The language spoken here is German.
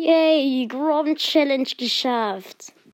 Yay, Grom Challenge geschafft.